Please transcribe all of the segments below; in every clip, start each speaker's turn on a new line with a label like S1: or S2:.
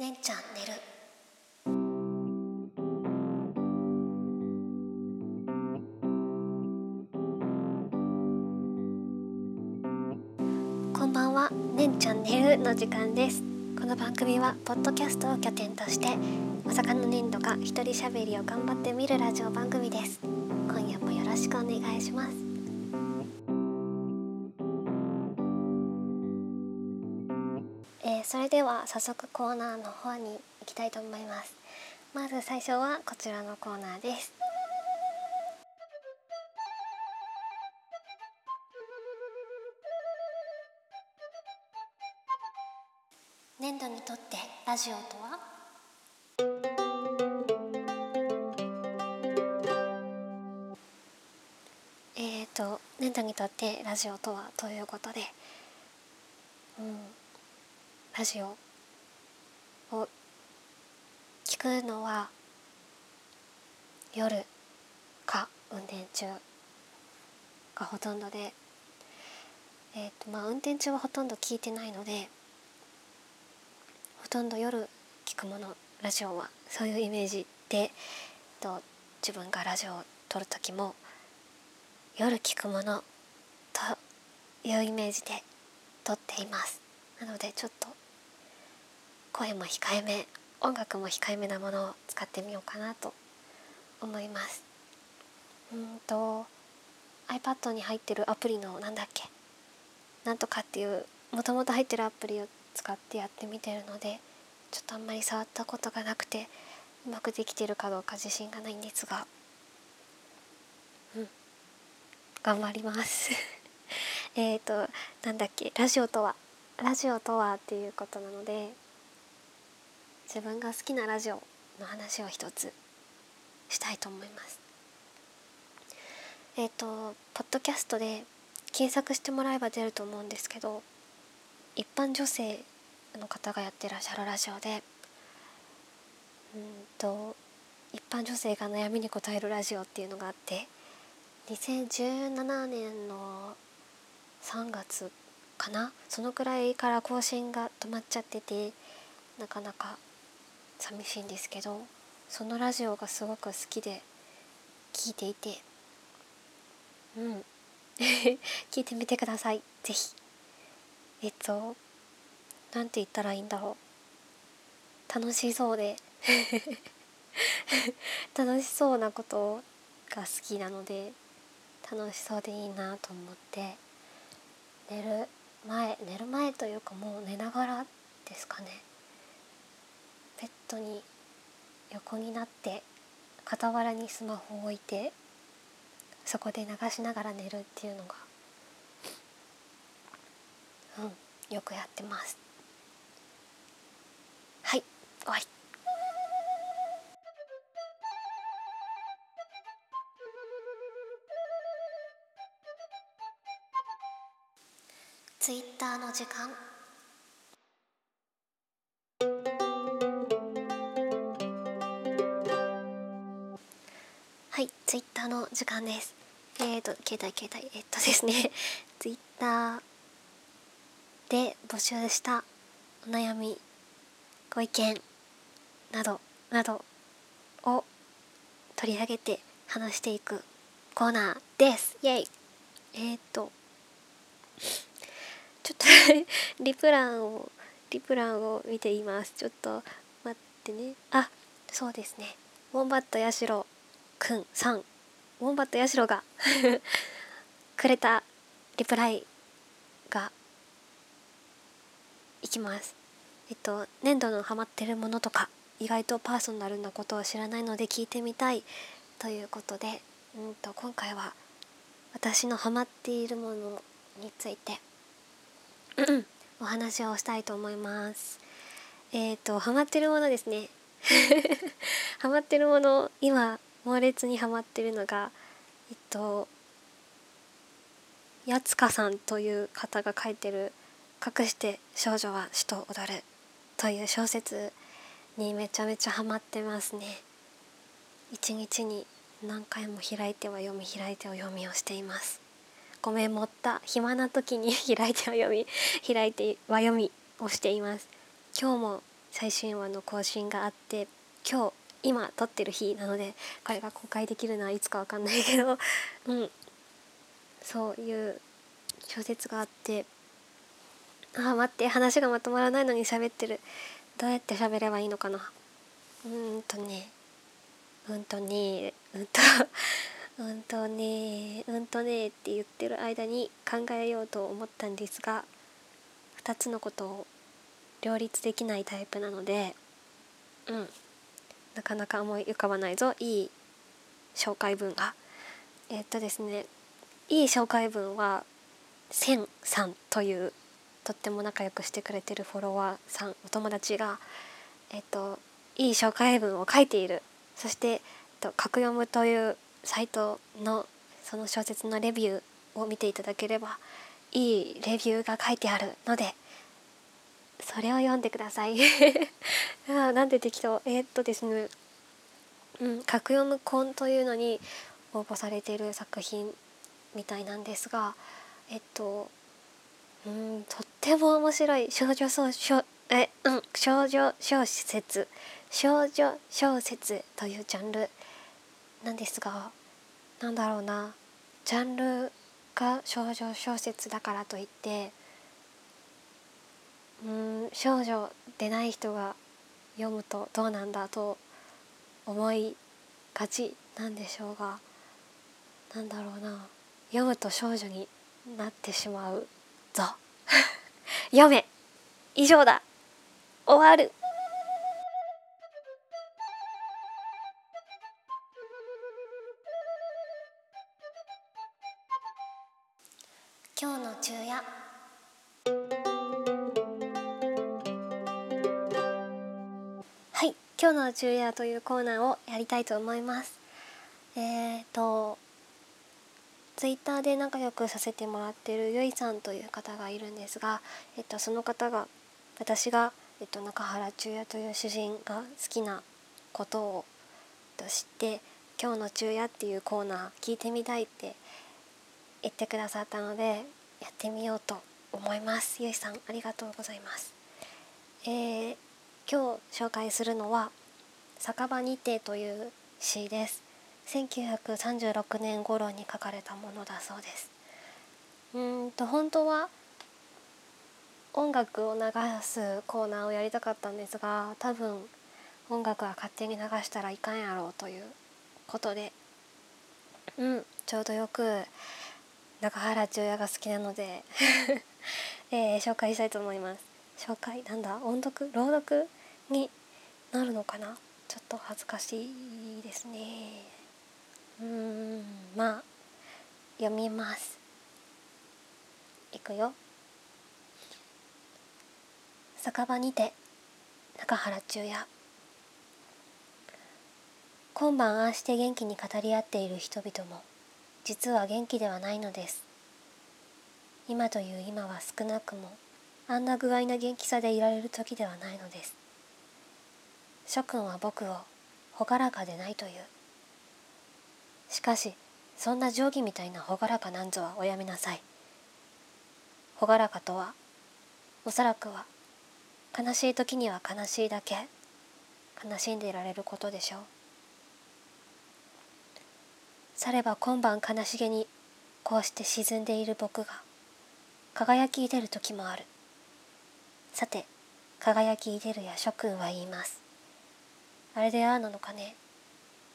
S1: ねんちゃん寝る。こんばんは。ねんちゃん寝るの時間です。この番組はポッドキャストを拠点としてまさかの粘土が一人喋りを頑張ってみるラジオ番組です。今夜もよろしくお願いします。えーそれでは早速コーナーの方に行きたいと思います。まず最初はこちらのコーナーです。粘土にとってラジオとは？えーと粘土にとってラジオとは？ということで、うん、ラジオを聞くのは夜か運転中がほとんどで、えーとまあ、運転中はほとんど聞いてないのでほとんど夜聞くものラジオはそういうイメージで、と、自分がラジオを撮る時も夜聞くものというイメージで撮っています。なのでちょっと声も控えめ音楽も控えめなものを使ってみようかなと思います。うんと iPad に入ってるアプリのなんだっけ？なんとかっていうもともと入ってるアプリを使ってやってみてるのでちょっとあんまり触ったことがなくてうまくできてるかどうか自信がないんですが。うん。頑張ります。えっとなんだっけ？ラジオとは？ラジオとはっていうことなので自分が好きなラジオの話を一つしたいと思います。えっ、とポッドキャストで検索してもらえば出ると思うんですけど一般女性の方がやってらっしゃるラジオでうんと一般女性が悩みに答えるラジオっていうのがあって2017年の3月かな？そのくらいから更新が止まっちゃっててなかなか寂しいんですけどそのラジオがすごく好きで聞いていてうん。聞いてみてください。ぜひ。えっとなんて言ったらいいんだろう。楽しそうで。楽しそうなことが好きなので楽しそうでいいなと思って寝る。前寝る前というかもう寝ながらですかね。ベッドに横になって傍らにスマホを置いてそこで流しながら寝るっていうのがうんよくやってます。はい終わり。ツイッターの時間。はいツイッターの時間です。えーと携帯携帯えっとですね。ツイッターで募集したお悩みご意見などなどを取り上げて話していくコーナーです。イエイ。えー、っとちょっと リプランをリプランを見ています。ちょっと待ってね。あそうですね。ウォンバットヤシロくんさん。ウォンバットヤシロが くれたリプライがいきます。えっと粘土のハマってるものとか意外とパーソナルなことを知らないので聞いてみたい。ということでうんと今回は私のハマっているものについてお話をしたいと思います。えっ、とハマってるものですね。ハマってるもの今猛烈にハマってるのがえっとやつかさんという方が書いてる「隠して少女は死と踊る」という小説にめちゃめちゃハマってますね。一日に何回も開いては読み開いては読みをしています。ごめん持った暇な時に開いては読み開いては読みをしています。今日も最新話の更新があって今日今撮ってる日なのでこれが公開できるのはいつかわかんないけど うん。そういう小説があってあ待って話がまとまらないのに喋ってる。どうやって喋ればいいのかな。うんとね。うんとねうんと。うんとねうんとねって言ってる間に考えようと思ったんですが2つのことを両立できないタイプなのでうん。なかなか思い浮かばないぞ。いい紹介文が。えっとですねいい紹介文はせんさんというとっても仲良くしてくれてるフォロワーさんお友達がえっといい紹介文を書いている。そして、えっと、格読むというサイトのその小説のレビューを見ていただければいいレビューが書いてあるのでそれを読んでください。あなんで適当えー、っとですねうん格読むコンというのに応募されている作品みたいなんですがえっとうんとっても面白い。少女小小えうん少女小説。少女小説というジャンル。なんですがなんだろうなジャンルが少女小説だからといってうん少女でない人が読むとどうなんだと思いがちなんでしょうがなんだろうな読むと少女になってしまうぞ。読め以上だ。終わる。今日の昼夜というコーナーをやりたいと思いますえーとツイッターで仲良くさせてもらってるゆいさんという方がいるんですが、えっと、その方が私が、えっと、中原中也という主人が好きなことを、えっと、知って「今日の中也」っていうコーナー聞いてみたいって言ってくださったのでやってみようと思います。ゆいさんありがとうございます。えー、今日紹介するのは「酒場にて」という詩です。1936年頃に書かれたものだそうですうんと本当は音楽を流すコーナーをやりたかったんですが多分音楽は勝手に流したらいかんやろうということでうんちょうどよく中原中也が好きなので えー、紹介したいと思います紹介なんだ音読朗読になるのかな？ちょっと恥ずかしいですね。うーんまあ読みます。いくよ。酒場にて中原中也。今晩ああして元気に語り合っている人々も実は元気ではないのです。今という今は少なくもあんな具合な元気さでいられる時ではないのです。諸君は僕を朗らかでないという。しかしそんな定規みたいな朗らかなんぞはおやめなさい。朗らかとはおそらくは悲しい時には悲しいだけ悲しんでいられることでしょう。されば今晩悲しげにこうして沈んでいる僕が輝き出る時もある。さて輝き出るや諸君は言います。あれでああなのかね？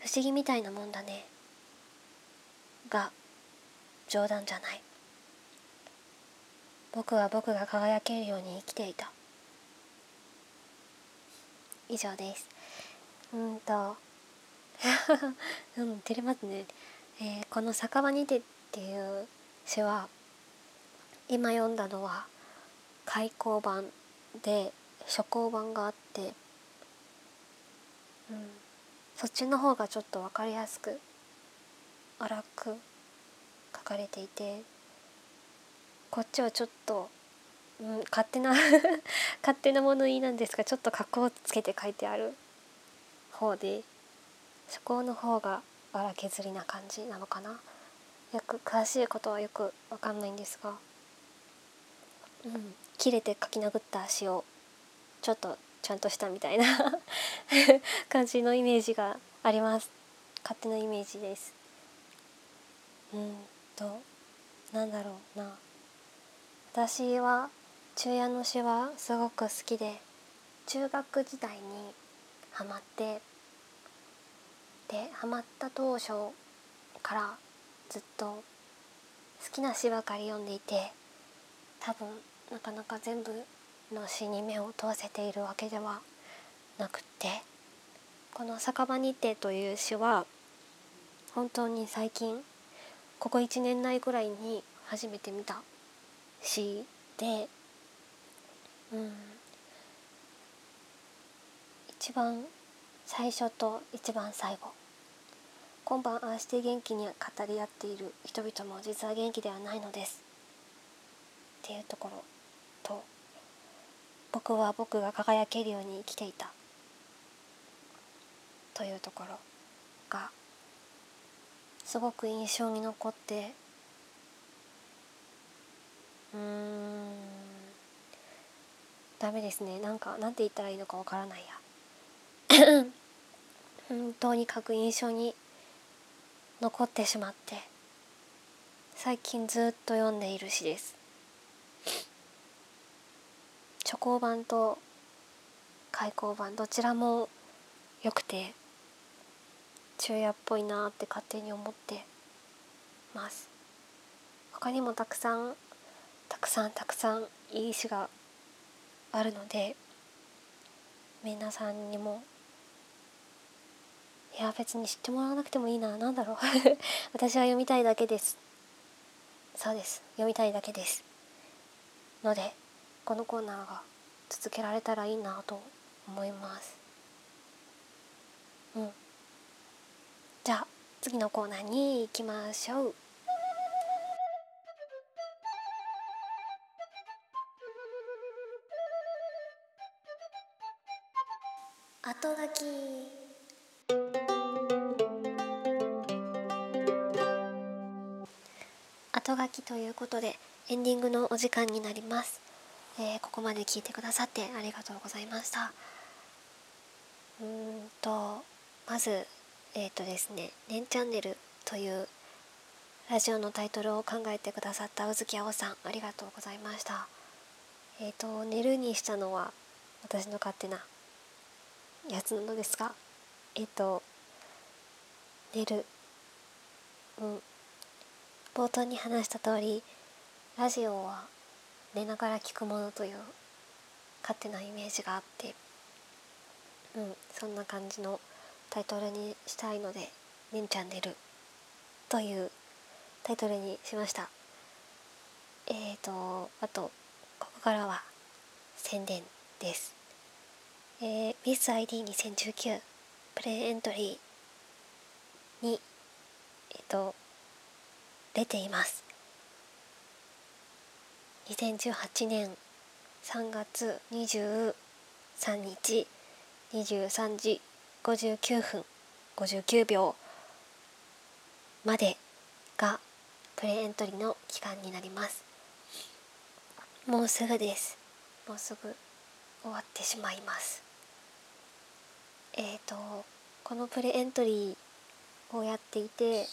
S1: 不思議みたいなもんだね。が冗談じゃない。僕は僕が輝けるように生きていた。以上です。うんと。うん照れますね、えー、この「酒場にて」っていう詩は今読んだのは開口版で初行版があってうん。そっちの方がちょっと分かりやすく荒く書かれていてこっちはちょっと、うん、勝手な 勝手な物言いなんですがちょっと格好をつけて書いてある方で初行の方が荒削りな感じなのかな。よく詳しいことはよく分かんないんですが、うん、切れて書き殴った足をちょっとちゃんとしたみたいな 感じのイメージがあります。勝手なイメージです。うんとなんだろうな。私は中夜の詩はすごく好きで中学時代にハマってでハマった当初からずっと好きな詩ばかり読んでいて多分なかなか全部の詩に目を通せているわけではなくてこの「酒場日程」という詩は本当に最近ここ1年内ぐらいに初めて見た詩でうん。一番最初と一番最後。今晩ああして元気に語り合っている人々も実は元気ではないのです。っていうところ。と僕は僕が輝けるように生きていた。というところがすごく印象に残ってうーんダメですね。なんかなんて言ったらいいのかわからないや。うんとにかく印象に残ってしまって最近ずっと読んでいる詩です初行版と開口版どちらも良くて昼夜っぽいなって勝手に思ってます。他にもたくさんたくさんたくさんいい詩があるので皆さんにもいや別に知ってもらわなくてもいいな何だろう。私は読みたいだけです。そうです。読みたいだけです。のでこのコーナーが続けられたらいいなと思います。うん。じゃあ次のコーナーに行きましょう。後書き。後書きということでエンディングのお時間になります、えーここまで聞いてくださってありがとうございました。うんとまずえっ、とですね「ねんチャンネル」というラジオのタイトルを考えてくださった宇月青さんありがとうございました。えっ、と寝るにしたのは私の勝手なやつなのですがえっ、と寝るうん冒頭に話した通りラジオは寝ながら聞くものという勝手なイメージがあってうんそんな感じのタイトルにしたいので「ねんチャンネル」というタイトルにしました。えーとあとここからは宣伝です。えー、MissID2019 プレエントリーにえっ、と出ています。2018年3月23日23時59分59秒までがプレエントリーの期間になります。もうすぐです。もうすぐ終わってしまいます。えっ、とこのプレエントリーをやっていて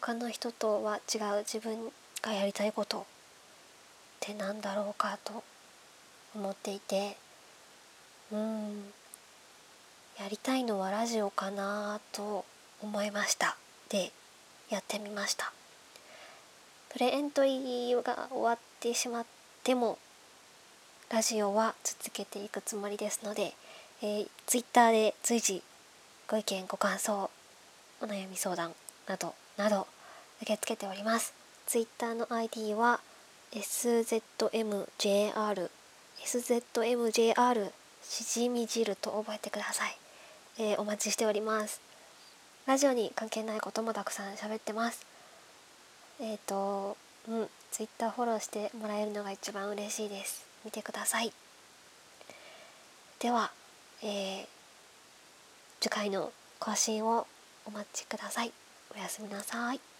S1: 他の人とは違う自分がやりたいことってなんだろうかと思っていてうんやりたいのはラジオかなと思いました。でやってみました。プレエントリーが終わってしまってもラジオは続けていくつもりですので、えー、Twitter で随時ご意見ご感想お悩み相談などなど受け付けております。Twitter の ID は SZMJR SZMJR しじみ汁と覚えてください、えー、お待ちしております。ラジオに関係ないこともたくさん喋ってます。えっ、ー、とうん Twitter フォローしてもらえるのが一番嬉しいです。見てください。では、えー、次回の更新をお待ちください。おやすみなさい。